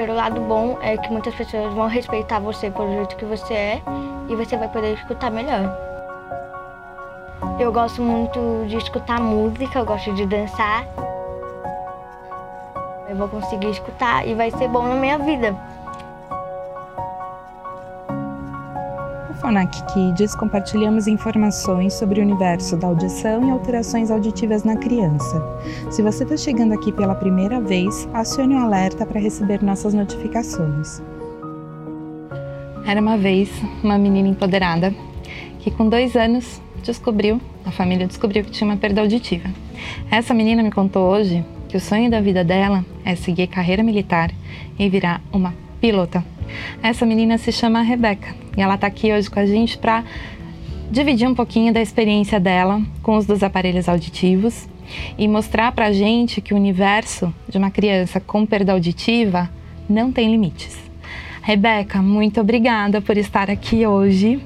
pelo lado bom, é que muitas pessoas vão respeitar você pelo jeito que você é e você vai poder escutar melhor. Eu gosto muito de escutar música, eu gosto de dançar. Eu vou conseguir escutar e vai ser bom na minha vida. Fonac Kids compartilhamos informações sobre o universo da audição e alterações auditivas na criança. Se você está chegando aqui pela primeira vez, acione o alerta para receber nossas notificações. Era uma vez uma menina empoderada que, com dois anos, descobriu, a família descobriu que tinha uma perda auditiva. Essa menina me contou hoje que o sonho da vida dela é seguir carreira militar e virar uma pilota. Essa menina se chama Rebeca e ela está aqui hoje com a gente para dividir um pouquinho da experiência dela com os dos aparelhos auditivos e mostrar para a gente que o universo de uma criança com perda auditiva não tem limites. Rebeca, muito obrigada por estar aqui hoje.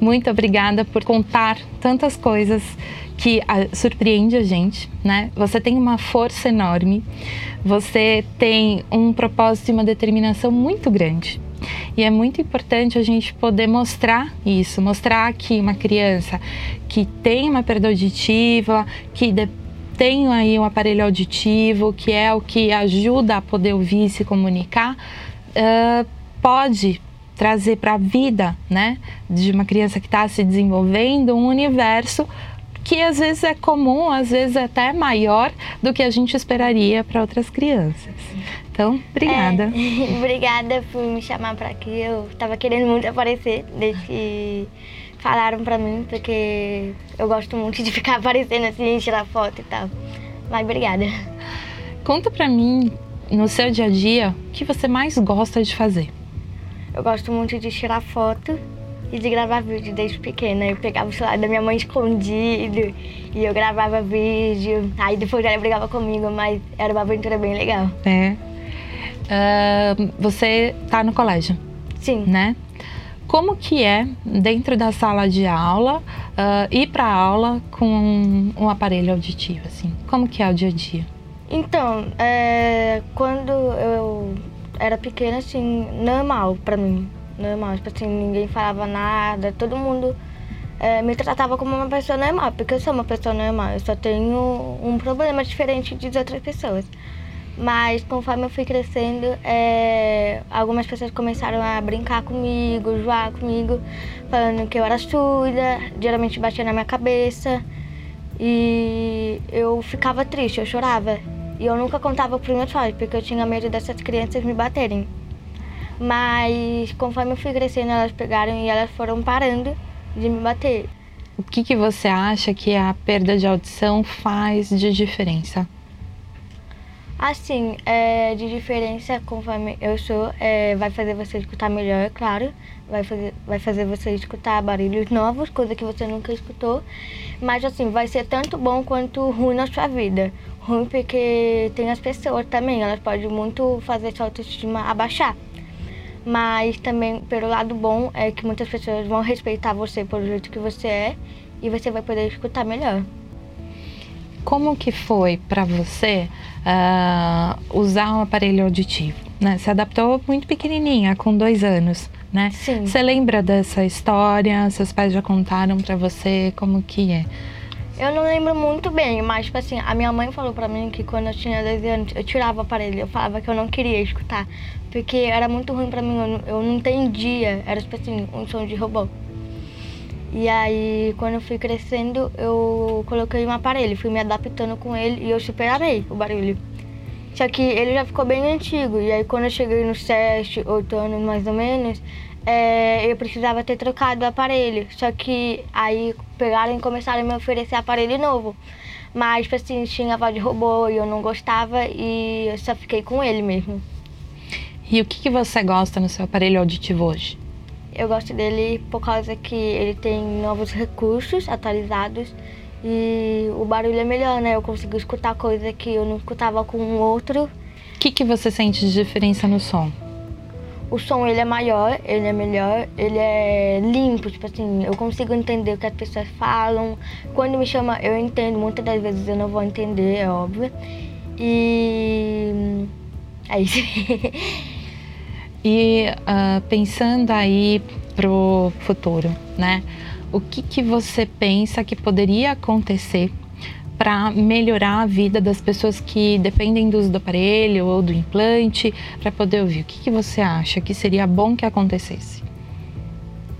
Muito obrigada por contar tantas coisas que a, surpreende a gente, né? Você tem uma força enorme, você tem um propósito e uma determinação muito grande. E é muito importante a gente poder mostrar isso, mostrar que uma criança que tem uma perda auditiva, que tem aí um aparelho auditivo, que é o que ajuda a poder ouvir e se comunicar, uh, pode trazer para a vida, né, de uma criança que está se desenvolvendo um universo que às vezes é comum, às vezes é até maior do que a gente esperaria para outras crianças. Então, obrigada. É, obrigada por me chamar para aqui. Eu estava querendo muito aparecer desde que falaram para mim, porque eu gosto muito de ficar aparecendo assim, tirar foto e tal. Mas obrigada. Conta para mim, no seu dia a dia, o que você mais gosta de fazer? Eu gosto muito de tirar foto e de gravar vídeo desde pequena. Eu pegava o celular da minha mãe escondido e eu gravava vídeo. Aí depois ela brigava comigo, mas era uma aventura bem legal. É. Uh, você tá no colégio? Sim. Né? Como que é dentro da sala de aula uh, ir para aula com um, aparelho auditivo assim? Como que é o dia a dia? Então, é, quando eu era pequena, assim, normal para mim normal. Tipo assim, ninguém falava nada, todo mundo é, me tratava como uma pessoa normal, porque eu sou uma pessoa normal, eu só tenho um problema diferente de outras pessoas. Mas conforme eu fui crescendo, é, algumas pessoas começaram a brincar comigo, zoar comigo, falando que eu era surda, geralmente batia na minha cabeça. E eu ficava triste, eu chorava. E eu nunca contava pro meu pai, porque eu tinha medo dessas crianças me baterem. Mas conforme eu fui crescendo, elas pegaram e elas foram parando de me bater. O que, que você acha que a perda de audição faz de diferença? Assim, é, de diferença conforme eu sou, é, vai fazer você escutar melhor, é claro. Vai fazer, vai fazer você escutar barulhos novos, coisa que você nunca escutou. Mas assim, vai ser tanto bom quanto ruim na sua vida. Ruim porque tem as pessoas também, elas podem muito fazer sua autoestima abaixar mas também pelo lado bom é que muitas pessoas vão respeitar você pelo jeito que você é e você vai poder escutar melhor. Como que foi para você uh, usar um aparelho auditivo? Né? Se adaptou muito pequenininha, com dois anos, né? Sim. Você lembra dessa história? Seus pais já contaram para você como que é? Eu não lembro muito bem, mas tipo assim, a minha mãe falou pra mim que quando eu tinha 12 anos, eu tirava o aparelho, eu falava que eu não queria escutar, porque era muito ruim pra mim, eu não, eu não entendia, era tipo assim, um som de robô. E aí, quando eu fui crescendo, eu coloquei um aparelho, fui me adaptando com ele e eu super amei o barulho. Só que ele já ficou bem antigo, e aí quando eu cheguei no sete, oito anos mais ou menos, é, eu precisava ter trocado o aparelho. Só que aí pegaram e começaram a me oferecer aparelho novo. Mas, tipo assim, tinha voz de robô e eu não gostava e eu só fiquei com ele mesmo. E o que, que você gosta no seu aparelho auditivo hoje? Eu gosto dele por causa que ele tem novos recursos atualizados e o barulho é melhor, né? Eu consigo escutar coisa que eu não escutava com o outro. O que, que você sente de diferença no som? O som ele é maior, ele é melhor, ele é limpo, tipo assim, eu consigo entender o que as pessoas falam. Quando me chama, eu entendo, muitas das vezes eu não vou entender, é óbvio. E é isso. E uh, pensando aí pro futuro, né? O que, que você pensa que poderia acontecer para melhorar a vida das pessoas que dependem do uso do aparelho ou do implante, para poder ouvir? O que, que você acha que seria bom que acontecesse?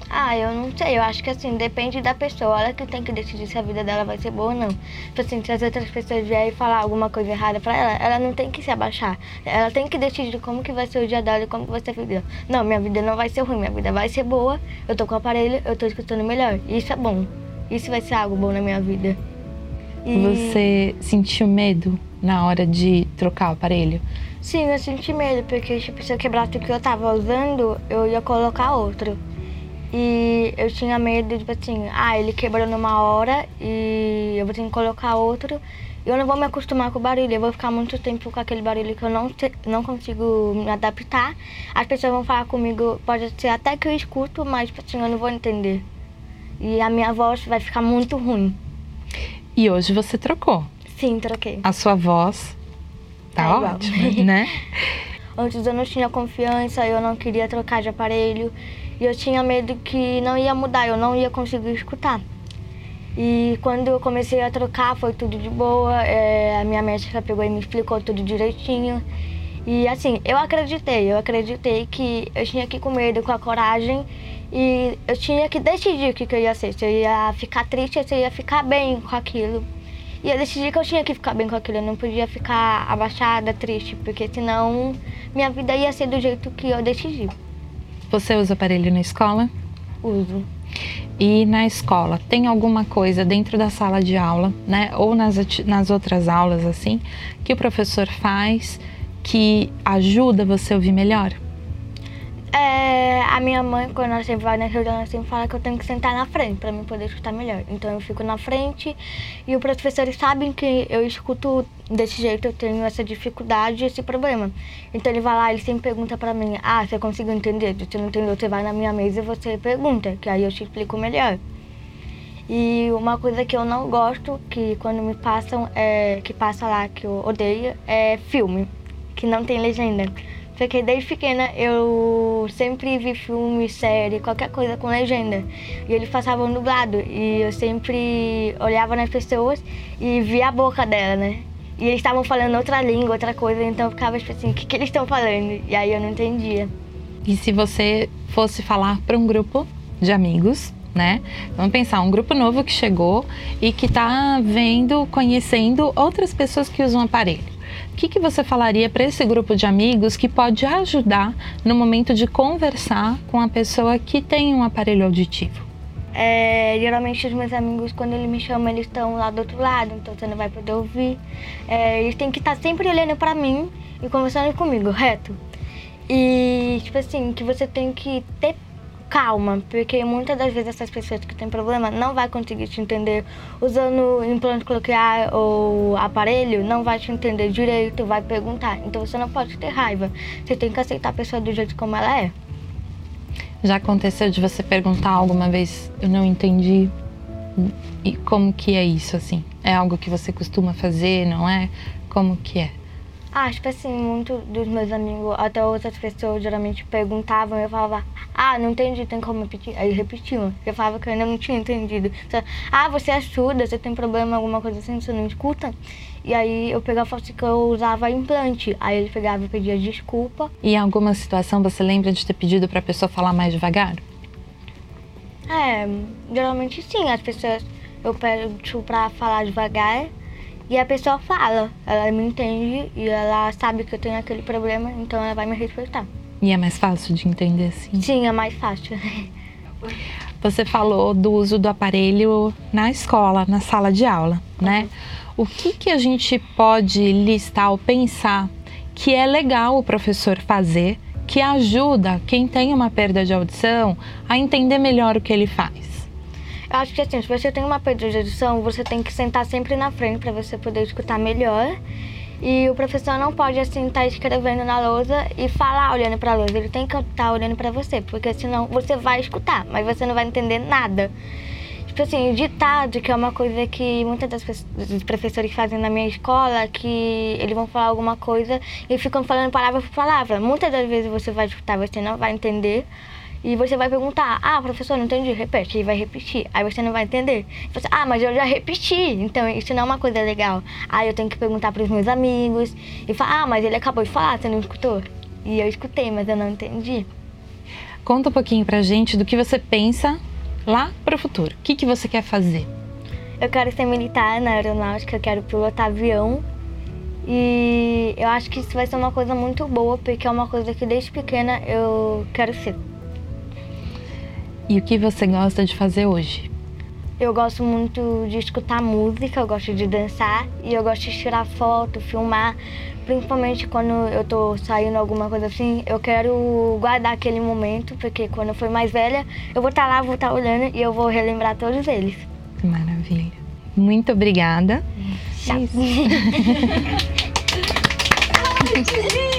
Ah, eu não sei. Eu acho que assim, depende da pessoa. Ela que tem que decidir se a vida dela vai ser boa ou não. Tipo assim, se as outras pessoas vierem falar alguma coisa errada pra ela, ela não tem que se abaixar. Ela tem que decidir como que vai ser o dia dela e como que vai ser a vida. Não, minha vida não vai ser ruim, minha vida vai ser boa. Eu tô com o aparelho, eu tô escutando melhor. Isso é bom. Isso vai ser algo bom na minha vida. Você sentiu medo na hora de trocar o aparelho? Sim, eu senti medo, porque tipo, se eu quebrasse o que eu tava usando, eu ia colocar outro. E eu tinha medo, tipo assim, ah, ele quebrou numa hora e eu vou ter que colocar outro. Eu não vou me acostumar com o barulho, eu vou ficar muito tempo com aquele barulho que eu não, te, não consigo me adaptar. As pessoas vão falar comigo, pode ser até que eu escuto, mas tipo assim, eu não vou entender. E a minha voz vai ficar muito ruim. E hoje você trocou? Sim, troquei. A sua voz tá é ótima, né? Antes eu não tinha confiança, eu não queria trocar de aparelho. E eu tinha medo que não ia mudar, eu não ia conseguir escutar. E quando eu comecei a trocar, foi tudo de boa. É, a minha médica pegou e me explicou tudo direitinho. E assim, eu acreditei, eu acreditei que eu tinha que ir com medo, com a coragem. E eu tinha que decidir o que, que eu ia ser. Se eu ia ficar triste, se eu ia ficar bem com aquilo. E eu decidi que eu tinha que ficar bem com aquilo, eu não podia ficar abaixada, triste, porque senão minha vida ia ser do jeito que eu decidi. Você usa aparelho na escola? Uso. E na escola, tem alguma coisa dentro da sala de aula, né, ou nas, nas outras aulas assim, que o professor faz que ajuda você a ouvir melhor? É, a minha mãe, quando ela sempre vai na reunião, ela sempre fala que eu tenho que sentar na frente para mim poder escutar melhor. Então eu fico na frente e os professores sabem que eu escuto desse jeito, eu tenho essa dificuldade, esse problema. Então ele vai lá, ele sempre pergunta para mim: "Ah, você conseguiu entender? Se você não entendeu, você vai na minha mesa e você pergunta, que aí eu te explico melhor". E uma coisa que eu não gosto, que quando me passam, é, que passa lá, que eu odeio, é filme, que não tem legenda. Porque desde pequena eu sempre vi filme, série, qualquer coisa com legenda. E eles passavam dublado. E eu sempre olhava nas pessoas e via a boca dela, né? E eles estavam falando outra língua, outra coisa, então eu ficava tipo assim, o que, que eles estão falando? E aí eu não entendia. E se você fosse falar para um grupo de amigos, né? Vamos pensar, um grupo novo que chegou e que está vendo, conhecendo outras pessoas que usam aparelho que, que você falaria para esse grupo de amigos que pode ajudar no momento de conversar com a pessoa que tem um aparelho auditivo? É, geralmente os meus amigos, quando eles me chamam, eles estão lá do outro lado, então você não vai poder ouvir. É, eles têm que estar sempre olhando para mim e conversando comigo, reto. E, tipo assim, que você tem que ter calma, porque muitas das vezes essas pessoas que têm problema não vai conseguir te entender usando implante coloquial ou aparelho, não vai te entender direito, vai perguntar. Então você não pode ter raiva. Você tem que aceitar a pessoa do jeito como ela é. Já aconteceu de você perguntar alguma vez, eu não entendi e como que é isso assim? É algo que você costuma fazer, não é? Como que é? Ah, tipo assim, muitos dos meus amigos, até outras pessoas geralmente perguntavam, eu falava, ah, não entendi, tem como repetir? Aí repetiam. Eu falava que eu ainda não tinha entendido. ah, você é surda, você tem problema, alguma coisa assim, você não escuta? E aí eu pegava e assim que eu usava implante. Aí ele pegava e pedia desculpa. E em alguma situação você lembra de ter pedido para a pessoa falar mais devagar? É, geralmente sim, as pessoas eu peço para falar devagar e a pessoa fala, ela me entende e ela sabe que eu tenho aquele problema, então ela vai me respeitar. E é mais fácil de entender assim? Sim, é mais fácil. Você falou do uso do aparelho na escola, na sala de aula, né? Uhum. O que, que a gente pode listar ou pensar que é legal o professor fazer, que ajuda quem tem uma perda de audição a entender melhor o que ele faz? Eu acho que assim, se você tem uma perda de audição, você tem que sentar sempre na frente para você poder escutar melhor. E o professor não pode assim estar tá escrevendo na lousa e falar olhando para a lousa. Ele tem que estar tá olhando para você, porque senão você vai escutar, mas você não vai entender nada. Tipo assim, ditado, que é uma coisa que muitas das professores fazem na minha escola, que eles vão falar alguma coisa e ficam falando palavra por palavra. Muitas das vezes você vai escutar, você não vai entender. E você vai perguntar, ah, professor, não entendi, repete, e vai repetir. Aí você não vai entender. Você, ah, mas eu já repeti, então isso não é uma coisa legal. Aí eu tenho que perguntar para os meus amigos e falar, ah, mas ele acabou de falar, você não escutou? E eu escutei, mas eu não entendi. Conta um pouquinho pra gente do que você pensa lá para o futuro. O que, que você quer fazer? Eu quero ser militar na aeronáutica, eu quero pilotar avião. E eu acho que isso vai ser uma coisa muito boa, porque é uma coisa que desde pequena eu quero ser. E o que você gosta de fazer hoje? Eu gosto muito de escutar música, eu gosto de dançar e eu gosto de tirar foto, filmar. Principalmente quando eu tô saindo alguma coisa assim, eu quero guardar aquele momento, porque quando eu for mais velha, eu vou estar tá lá, vou estar tá olhando e eu vou relembrar todos eles. Maravilha. Muito obrigada. Tchau.